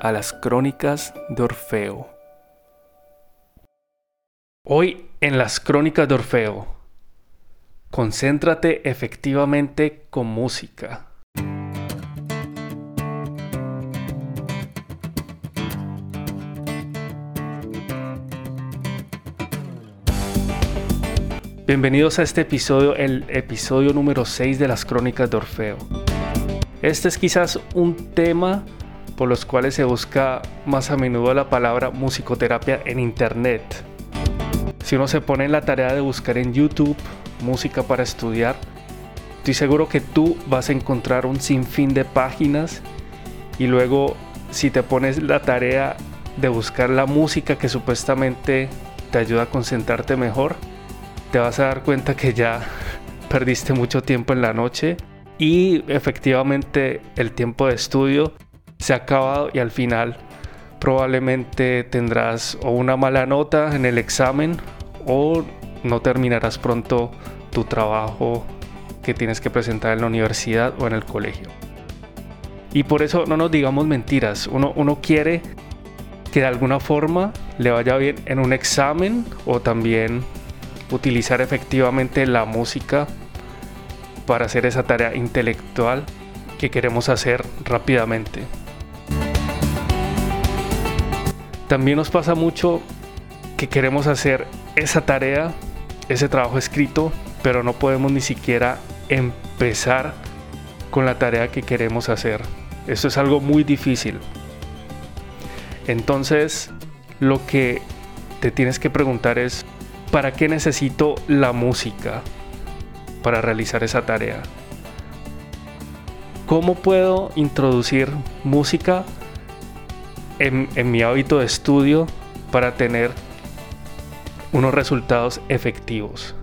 a las crónicas de Orfeo. Hoy en las crónicas de Orfeo, concéntrate efectivamente con música. Bienvenidos a este episodio, el episodio número 6 de las crónicas de Orfeo. Este es quizás un tema por los cuales se busca más a menudo la palabra musicoterapia en internet. Si uno se pone en la tarea de buscar en YouTube música para estudiar, estoy seguro que tú vas a encontrar un sinfín de páginas y luego si te pones la tarea de buscar la música que supuestamente te ayuda a concentrarte mejor, te vas a dar cuenta que ya perdiste mucho tiempo en la noche y efectivamente el tiempo de estudio se ha acabado y al final probablemente tendrás o una mala nota en el examen o no terminarás pronto tu trabajo que tienes que presentar en la universidad o en el colegio. Y por eso no nos digamos mentiras, uno, uno quiere que de alguna forma le vaya bien en un examen o también utilizar efectivamente la música para hacer esa tarea intelectual que queremos hacer rápidamente. También nos pasa mucho que queremos hacer esa tarea, ese trabajo escrito, pero no podemos ni siquiera empezar con la tarea que queremos hacer. Esto es algo muy difícil. Entonces, lo que te tienes que preguntar es, ¿para qué necesito la música para realizar esa tarea? ¿Cómo puedo introducir música en, mi hábito de estudio para tener unos resultados efectivos.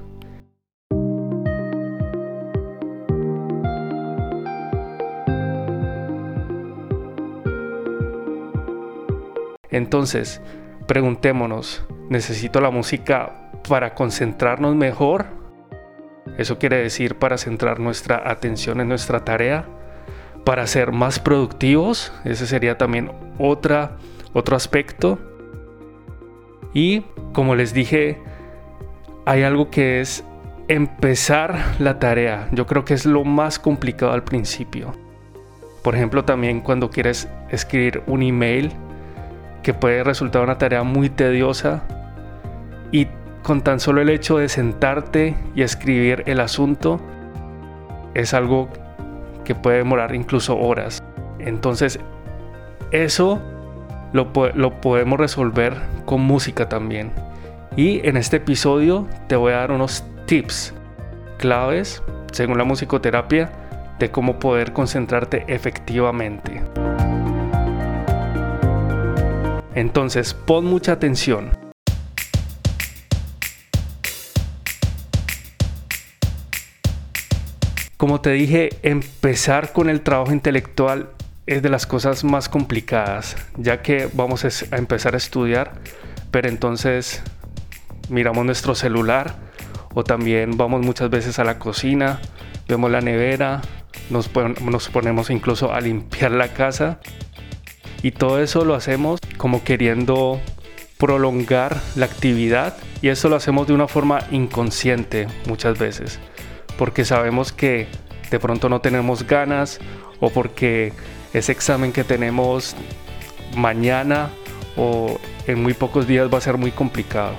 Entonces, preguntémonos, ¿necesito la música para concentrarnos mejor? Eso quiere decir para centrar nuestra atención en nuestra tarea para ser más productivos. Ese sería también otro aspecto. Y como les dije, hay algo que es empezar la tarea. Yo creo que es lo más complicado al principio. Por ejemplo, también cuando quieres escribir un email que puede resultar una tarea muy tediosa y con tan solo el hecho de sentarte y escribir el asunto es algo que puede demorar incluso horas. Entonces, eso lo, lo podemos resolver con música también. Y en este episodio te voy a dar unos tips claves, según la musicoterapia, de cómo poder concentrarte efectivamente. Entonces, pon mucha atención. Como te dije, empezar con el trabajo intelectual es de las cosas más complicadas, ya que vamos a empezar a estudiar, pero entonces miramos nuestro celular o también vamos muchas veces a la cocina, vemos la nevera, nos, nos ponemos incluso a limpiar la casa y todo eso lo hacemos como queriendo prolongar la actividad y eso lo hacemos de una forma inconsciente muchas veces porque sabemos que de pronto no tenemos ganas o porque ese examen que tenemos mañana o en muy pocos días va a ser muy complicado.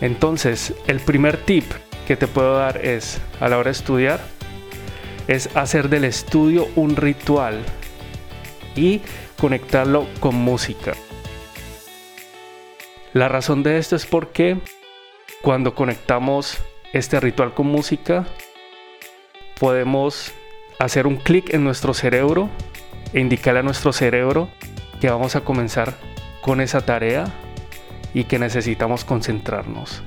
Entonces, el primer tip que te puedo dar es, a la hora de estudiar, es hacer del estudio un ritual y conectarlo con música. La razón de esto es porque cuando conectamos este ritual con música, podemos hacer un clic en nuestro cerebro e indicarle a nuestro cerebro que vamos a comenzar con esa tarea y que necesitamos concentrarnos.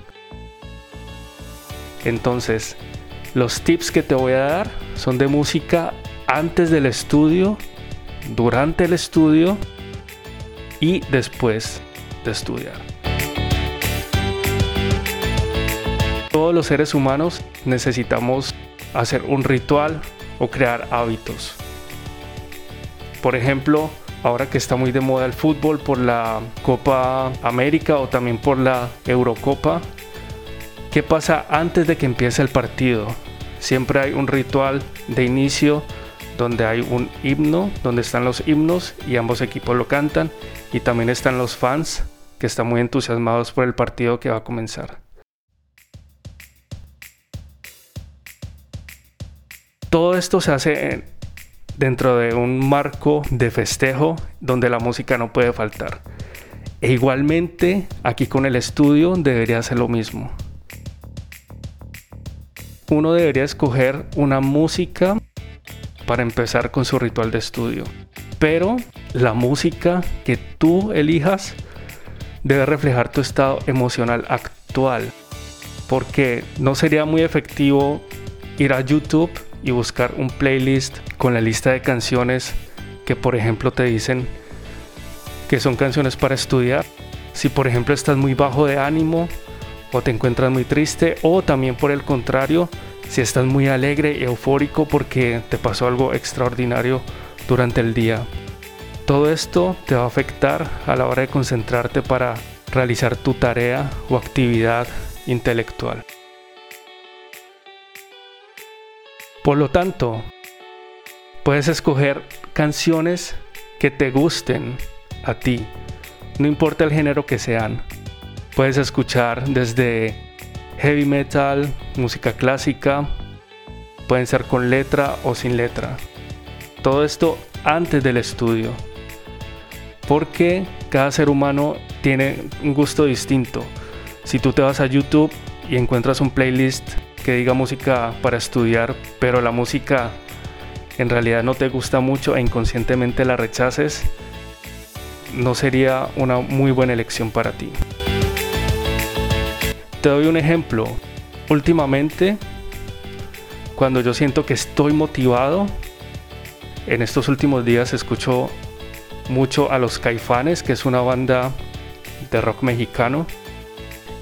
Entonces, los tips que te voy a dar son de música antes del estudio, durante el estudio y después de estudiar. Todos los seres humanos necesitamos hacer un ritual o crear hábitos. Por ejemplo, ahora que está muy de moda el fútbol por la Copa América o también por la Eurocopa, ¿qué pasa antes de que empiece el partido? Siempre hay un ritual de inicio donde hay un himno, donde están los himnos y ambos equipos lo cantan y también están los fans que están muy entusiasmados por el partido que va a comenzar. Todo esto se hace dentro de un marco de festejo donde la música no puede faltar. E igualmente aquí con el estudio debería hacer lo mismo. Uno debería escoger una música para empezar con su ritual de estudio. Pero la música que tú elijas debe reflejar tu estado emocional actual. Porque no sería muy efectivo ir a YouTube y buscar un playlist con la lista de canciones que por ejemplo te dicen que son canciones para estudiar. Si por ejemplo estás muy bajo de ánimo o te encuentras muy triste o también por el contrario, si estás muy alegre y eufórico porque te pasó algo extraordinario durante el día. Todo esto te va a afectar a la hora de concentrarte para realizar tu tarea o actividad intelectual. Por lo tanto, puedes escoger canciones que te gusten a ti, no importa el género que sean. Puedes escuchar desde heavy metal, música clásica, pueden ser con letra o sin letra. Todo esto antes del estudio. Porque cada ser humano tiene un gusto distinto. Si tú te vas a YouTube y encuentras un playlist que diga música para estudiar, pero la música en realidad no te gusta mucho e inconscientemente la rechaces, no sería una muy buena elección para ti. Te doy un ejemplo. Últimamente, cuando yo siento que estoy motivado, en estos últimos días escucho mucho a los Caifanes, que es una banda de rock mexicano.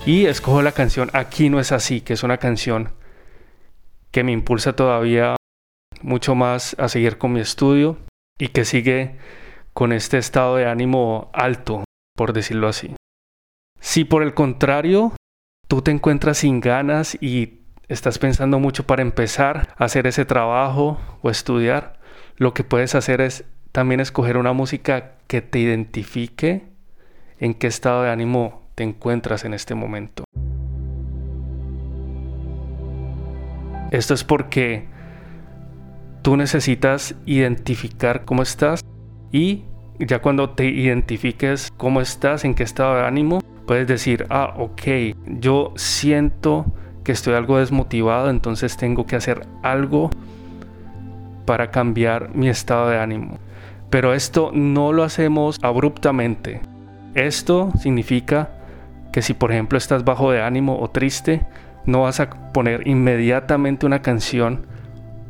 Y escojo la canción Aquí no es así, que es una canción que me impulsa todavía mucho más a seguir con mi estudio y que sigue con este estado de ánimo alto, por decirlo así. Si por el contrario tú te encuentras sin ganas y estás pensando mucho para empezar a hacer ese trabajo o estudiar, lo que puedes hacer es también escoger una música que te identifique en qué estado de ánimo te encuentras en este momento. Esto es porque tú necesitas identificar cómo estás y ya cuando te identifiques cómo estás, en qué estado de ánimo, puedes decir, ah, ok, yo siento que estoy algo desmotivado, entonces tengo que hacer algo para cambiar mi estado de ánimo. Pero esto no lo hacemos abruptamente. Esto significa que si por ejemplo estás bajo de ánimo o triste, no vas a poner inmediatamente una canción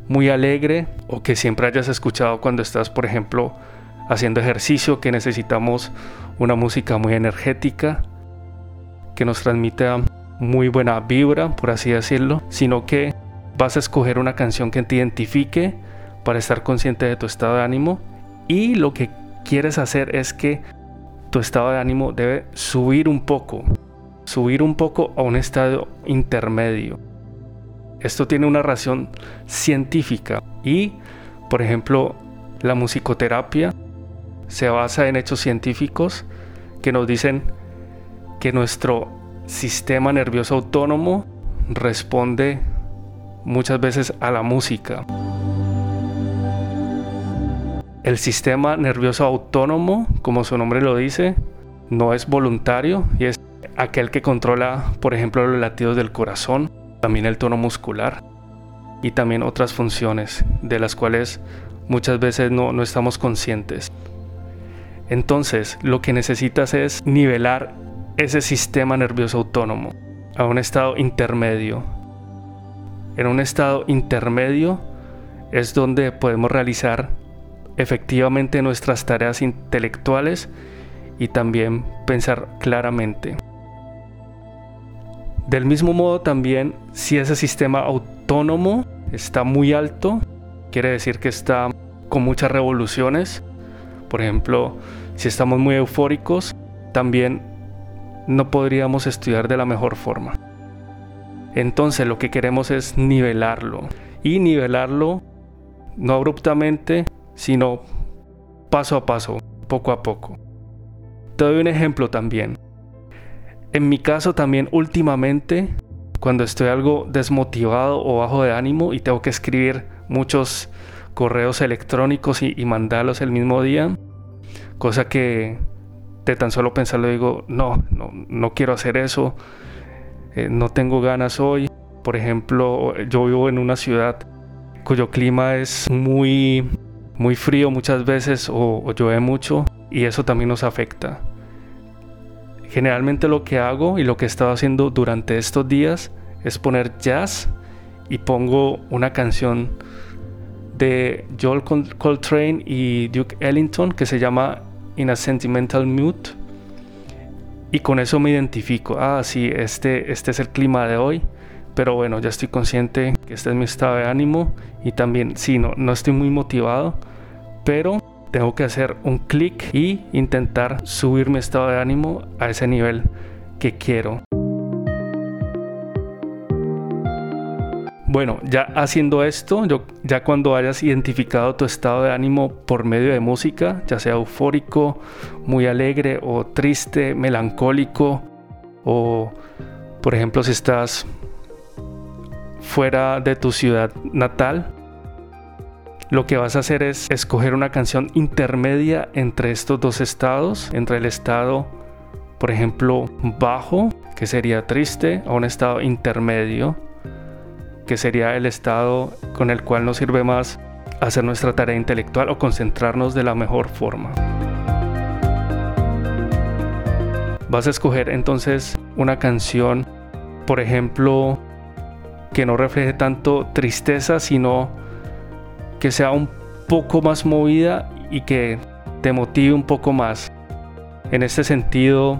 muy alegre o que siempre hayas escuchado cuando estás, por ejemplo, haciendo ejercicio, que necesitamos una música muy energética, que nos transmita muy buena vibra, por así decirlo, sino que vas a escoger una canción que te identifique para estar consciente de tu estado de ánimo. Y lo que quieres hacer es que tu estado de ánimo debe subir un poco, subir un poco a un estado intermedio. Esto tiene una razón científica y, por ejemplo, la musicoterapia se basa en hechos científicos que nos dicen que nuestro sistema nervioso autónomo responde muchas veces a la música. El sistema nervioso autónomo, como su nombre lo dice, no es voluntario y es aquel que controla, por ejemplo, los latidos del corazón, también el tono muscular y también otras funciones de las cuales muchas veces no, no estamos conscientes. Entonces, lo que necesitas es nivelar ese sistema nervioso autónomo a un estado intermedio. En un estado intermedio es donde podemos realizar efectivamente nuestras tareas intelectuales y también pensar claramente. Del mismo modo también, si ese sistema autónomo está muy alto, quiere decir que está con muchas revoluciones. Por ejemplo, si estamos muy eufóricos, también no podríamos estudiar de la mejor forma. Entonces lo que queremos es nivelarlo. Y nivelarlo no abruptamente, sino paso a paso, poco a poco. Te doy un ejemplo también. En mi caso también últimamente, cuando estoy algo desmotivado o bajo de ánimo y tengo que escribir muchos correos electrónicos y, mandarlos el mismo día, cosa que de tan solo pensarlo digo, no, no, no quiero hacer eso, eh, no tengo ganas hoy. Por ejemplo, yo vivo en una ciudad cuyo clima es muy, muy frío muchas veces o, llueve mucho y eso también nos afecta. Generalmente lo que hago y lo que he estado haciendo durante estos días es poner jazz y pongo una canción de Joel Coltrane y Duke Ellington que se llama In a Sentimental Mood. Y con eso me identifico. Ah, sí, este, este es el clima de hoy. Pero bueno, ya estoy consciente que este es mi estado de ánimo. Y también, sí, no, no estoy muy motivado. Pero tengo que hacer un clic y intentar subir mi estado de ánimo a ese nivel que quiero. Bueno, ya haciendo esto, ya cuando hayas identificado tu estado de ánimo por medio de música, ya sea eufórico, muy alegre o triste, melancólico, o por ejemplo si estás fuera de tu ciudad natal, lo que vas a hacer es escoger una canción intermedia entre estos dos estados, entre el estado, por ejemplo, bajo, que sería triste, a un estado intermedio, que sería el estado con el cual nos sirve más hacer nuestra tarea intelectual o concentrarnos de la mejor forma. Vas a escoger entonces una canción, por ejemplo, que no refleje tanto tristeza, sino que sea un poco más movida y que te motive un poco más. En este sentido,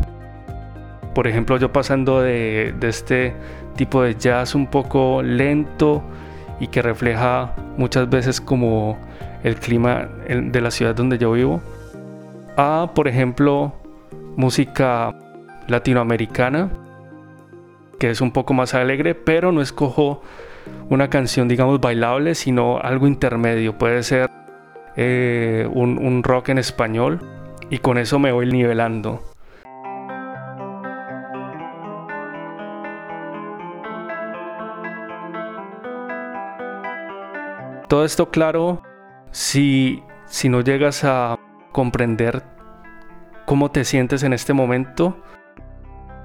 por ejemplo, yo pasando de, este tipo de jazz un poco lento y que refleja muchas veces como el clima de la ciudad donde yo vivo, a, por ejemplo, música latinoamericana, que es un poco más alegre, pero no escojo una canción, digamos, bailable, sino algo intermedio. Puede ser eh, un, rock en español y con eso me voy nivelando. Todo esto claro si, si no llegas a comprender cómo te sientes en este momento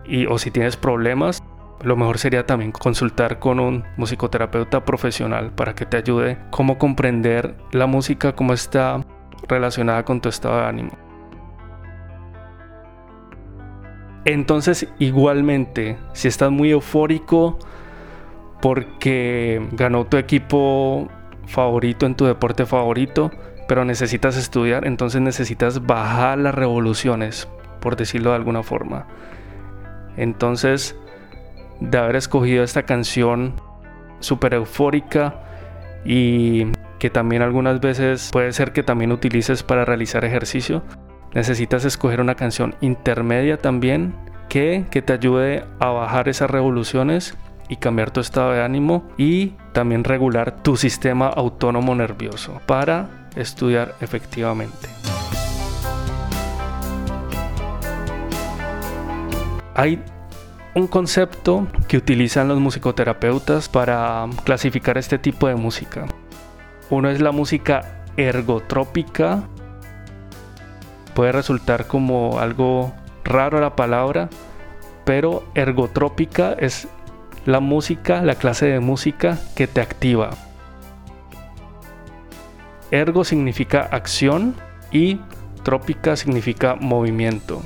y, o si tienes problemas, lo mejor sería también consultar con un musicoterapeuta profesional para que te ayude cómo comprender la música, cómo está relacionada con tu estado de ánimo. Entonces, igualmente, si estás muy eufórico porque ganó tu equipo favorito en tu deporte favorito, pero necesitas estudiar, entonces necesitas bajar las revoluciones, por decirlo de alguna forma. Entonces, de haber escogido esta canción súper eufórica y que también algunas veces puede ser que también utilices para realizar ejercicio. Necesitas escoger una canción intermedia también que, que te ayude a bajar esas revoluciones y cambiar tu estado de ánimo y también regular tu sistema autónomo nervioso para estudiar efectivamente. Hay un concepto que utilizan los musicoterapeutas para clasificar este tipo de música. Uno es la música ergotrópica. Puede resultar como algo raro la palabra, pero ergotrópica es la música, la clase de música que te activa. Ergo significa acción y trópica significa movimiento.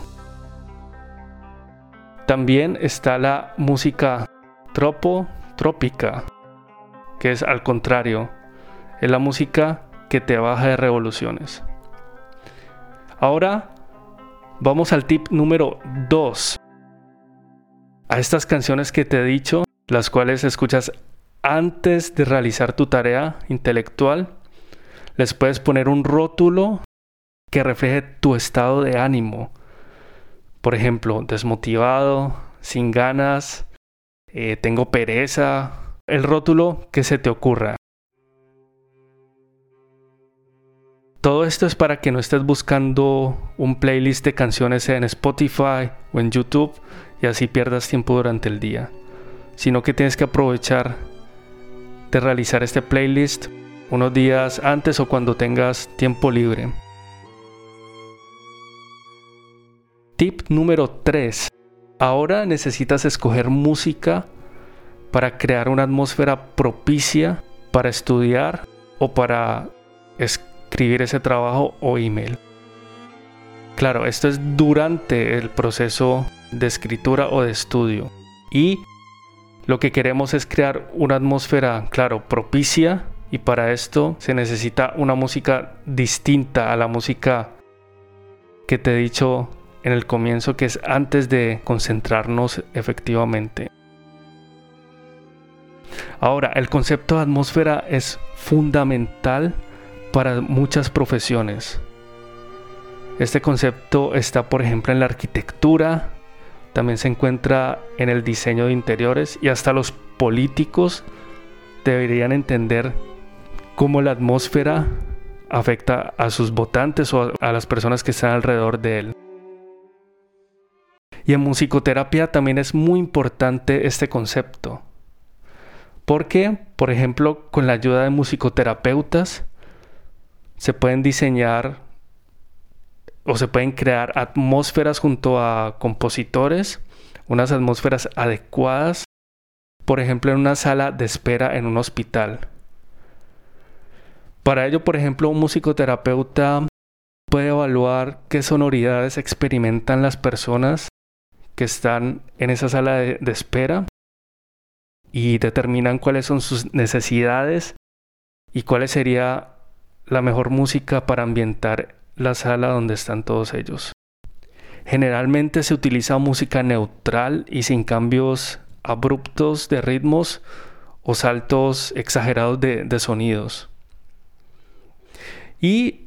También está la música tropo trópica, que es al contrario, es la música que te baja de revoluciones. Ahora vamos al tip número 2. A estas canciones que te he dicho, las cuales escuchas antes de realizar tu tarea intelectual, les puedes poner un rótulo que refleje tu estado de ánimo. Por ejemplo, desmotivado, sin ganas, eh, tengo pereza, el rótulo que se te ocurra. Todo esto es para que no estés buscando un playlist de canciones en Spotify o en YouTube y así pierdas tiempo durante el día, sino que tienes que aprovechar de realizar este playlist unos días antes o cuando tengas tiempo libre. Tip número 3. Ahora necesitas escoger música para crear una atmósfera propicia para estudiar o para escribir ese trabajo o email. Claro, esto es durante el proceso de escritura o de estudio. Y lo que queremos es crear una atmósfera, claro, propicia. Y para esto se necesita una música distinta a la música que te he dicho en el comienzo, que es antes de concentrarnos efectivamente. Ahora, el concepto de atmósfera es fundamental para muchas profesiones. Este concepto está, por ejemplo, en la arquitectura, también se encuentra en el diseño de interiores y hasta los políticos deberían entender cómo la atmósfera afecta a sus votantes o a las personas que están alrededor de él. Y en musicoterapia también es muy importante este concepto. Porque, por ejemplo, con la ayuda de musicoterapeutas, se pueden diseñar o se pueden crear atmósferas junto a compositores, unas atmósferas adecuadas, por ejemplo, en una sala de espera en un hospital. Para ello, por ejemplo, un musicoterapeuta puede evaluar qué sonoridades experimentan las personas que están en esa sala de, espera y determinan cuáles son sus necesidades y cuál sería la mejor música para ambientar la sala donde están todos ellos. Generalmente se utiliza música neutral y sin cambios abruptos de ritmos o saltos exagerados de sonidos. Y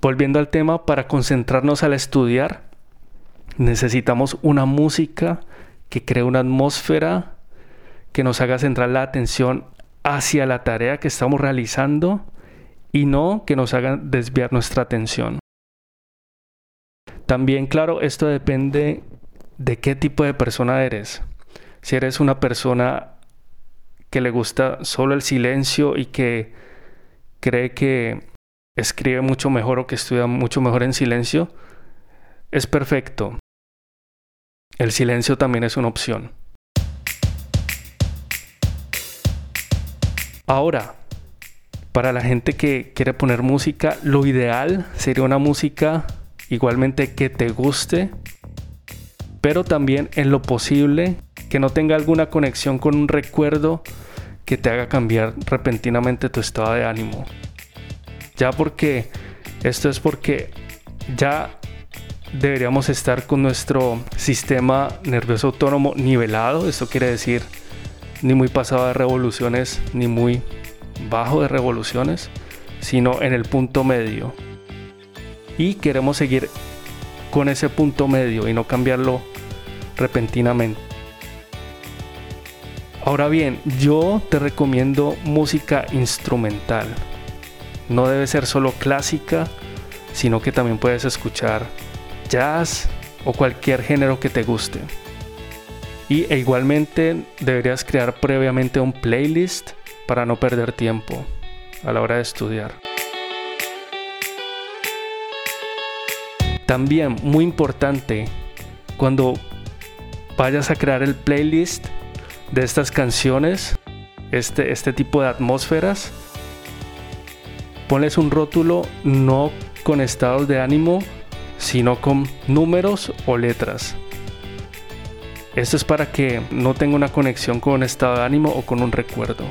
volviendo al tema, para concentrarnos al estudiar, necesitamos una música que cree una atmósfera que nos haga centrar la atención hacia la tarea que estamos realizando y no que nos hagan desviar nuestra atención. También, claro, esto depende de qué tipo de persona eres. Si eres una persona que le gusta solo el silencio y que cree que escribe mucho mejor o que estudia mucho mejor en silencio, es perfecto. El silencio también es una opción. Ahora, para la gente que quiere poner música, lo ideal sería una música igualmente que te guste, pero también en lo posible que no tenga alguna conexión con un recuerdo que te haga cambiar repentinamente tu estado de ánimo. Ya porque esto es porque ya deberíamos estar con nuestro sistema nervioso autónomo nivelado, esto quiere decir ni muy pasado de revoluciones ni muy bajo de revoluciones, sino en el punto medio. Y queremos seguir con ese punto medio y no cambiarlo repentinamente. Ahora bien, yo te recomiendo música instrumental. No debe ser solo clásica, sino que también puedes escuchar jazz o cualquier género que te guste. Y e igualmente deberías crear previamente un playlist para no perder tiempo a la hora de estudiar. También, muy importante, cuando vayas a crear el playlist de estas canciones, este, este tipo de atmósferas, pones un rótulo no con estados de ánimo, sino con números o letras. Esto es para que no tenga una conexión con un estado de ánimo o con un recuerdo.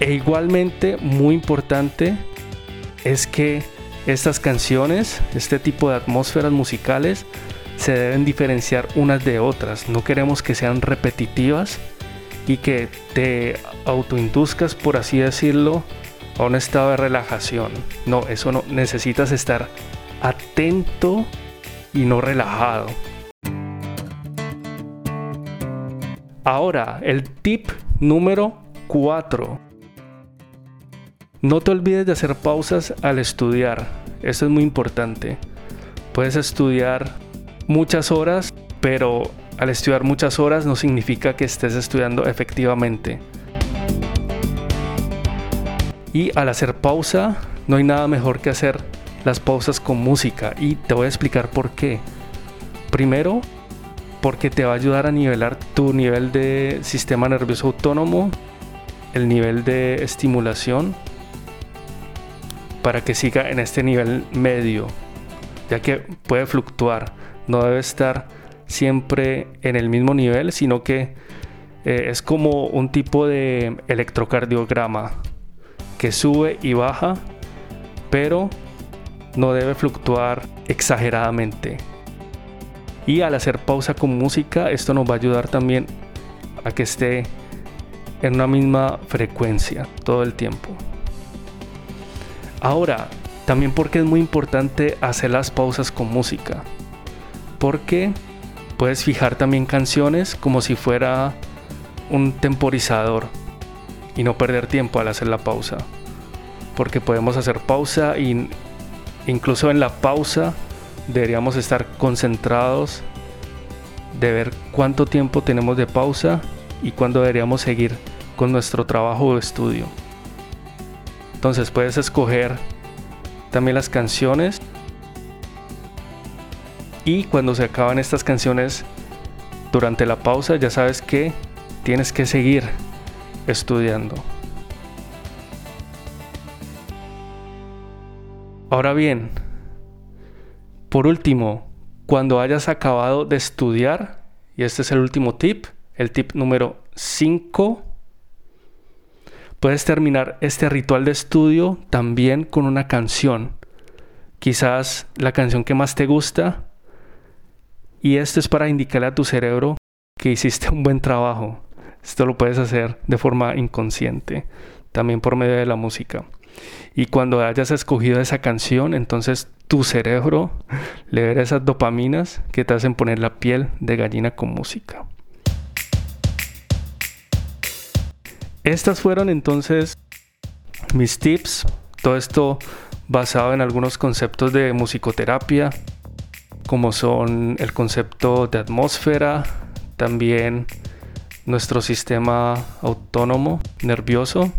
E igualmente, muy importante, es que estas canciones, este tipo de atmósferas musicales, se deben diferenciar unas de otras. No queremos que sean repetitivas y que te autoinduzcas, por así decirlo, a un estado de relajación. No, eso no. Necesitas estar atento y no relajado. Ahora, el tip número 4. No te olvides de hacer pausas al estudiar. Eso es muy importante. Puedes estudiar muchas horas, pero al estudiar muchas horas no significa que estés estudiando efectivamente. Y al hacer pausa, no hay nada mejor que hacer las pausas con música. Y te voy a explicar por qué. Primero, porque te va a ayudar a nivelar tu nivel de sistema nervioso autónomo, el nivel de estimulación, para que siga en este nivel medio, ya que puede fluctuar, no debe estar siempre en el mismo nivel, sino que eh, es como un tipo de electrocardiograma que sube y baja, pero no debe fluctuar exageradamente. Y al hacer pausa con música, esto nos va a ayudar también a que esté en una misma frecuencia todo el tiempo. Ahora, también porque es muy importante hacer las pausas con música. Porque puedes fijar también canciones como si fuera un temporizador y no perder tiempo al hacer la pausa. Porque podemos hacer pausa y incluso en la pausa deberíamos estar concentrados de ver cuánto tiempo tenemos de pausa y cuándo deberíamos seguir con nuestro trabajo o estudio. Entonces puedes escoger también las canciones y cuando se acaban estas canciones durante la pausa ya sabes que tienes que seguir estudiando. Ahora bien, por último, cuando hayas acabado de estudiar, y este es el último tip, el tip número 5, puedes terminar este ritual de estudio también con una canción. Quizás la canción que más te gusta. Y esto es para indicarle a tu cerebro que hiciste un buen trabajo. Esto lo puedes hacer de forma inconsciente, también por medio de la música. Y cuando hayas escogido esa canción, entonces tu cerebro le verá esas dopaminas que te hacen poner la piel de gallina con música. Estas fueron entonces mis tips. Todo esto basado en algunos conceptos de musicoterapia, como son el concepto de atmósfera, también nuestro sistema autónomo nervioso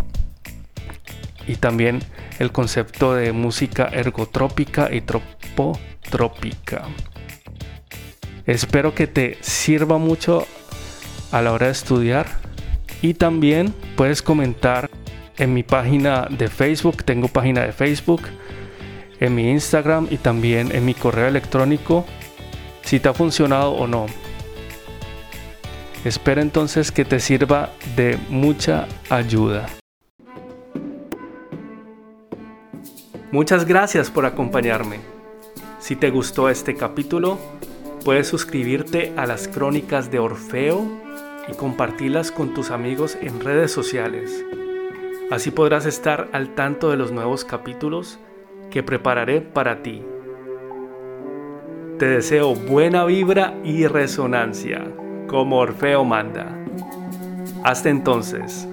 y también el concepto de música ergotrópica y tropotrópica. Espero que te sirva mucho a la hora de estudiar y también puedes comentar en mi página de Facebook, tengo página de Facebook, en mi Instagram y también en mi correo electrónico si te ha funcionado o no. Espero entonces que te sirva de mucha ayuda. Muchas gracias por acompañarme. Si te gustó este capítulo, puedes suscribirte a las crónicas de Orfeo y compartirlas con tus amigos en redes sociales. Así podrás estar al tanto de los nuevos capítulos que prepararé para ti. Te deseo buena vibra y resonancia, como Orfeo manda. Hasta entonces.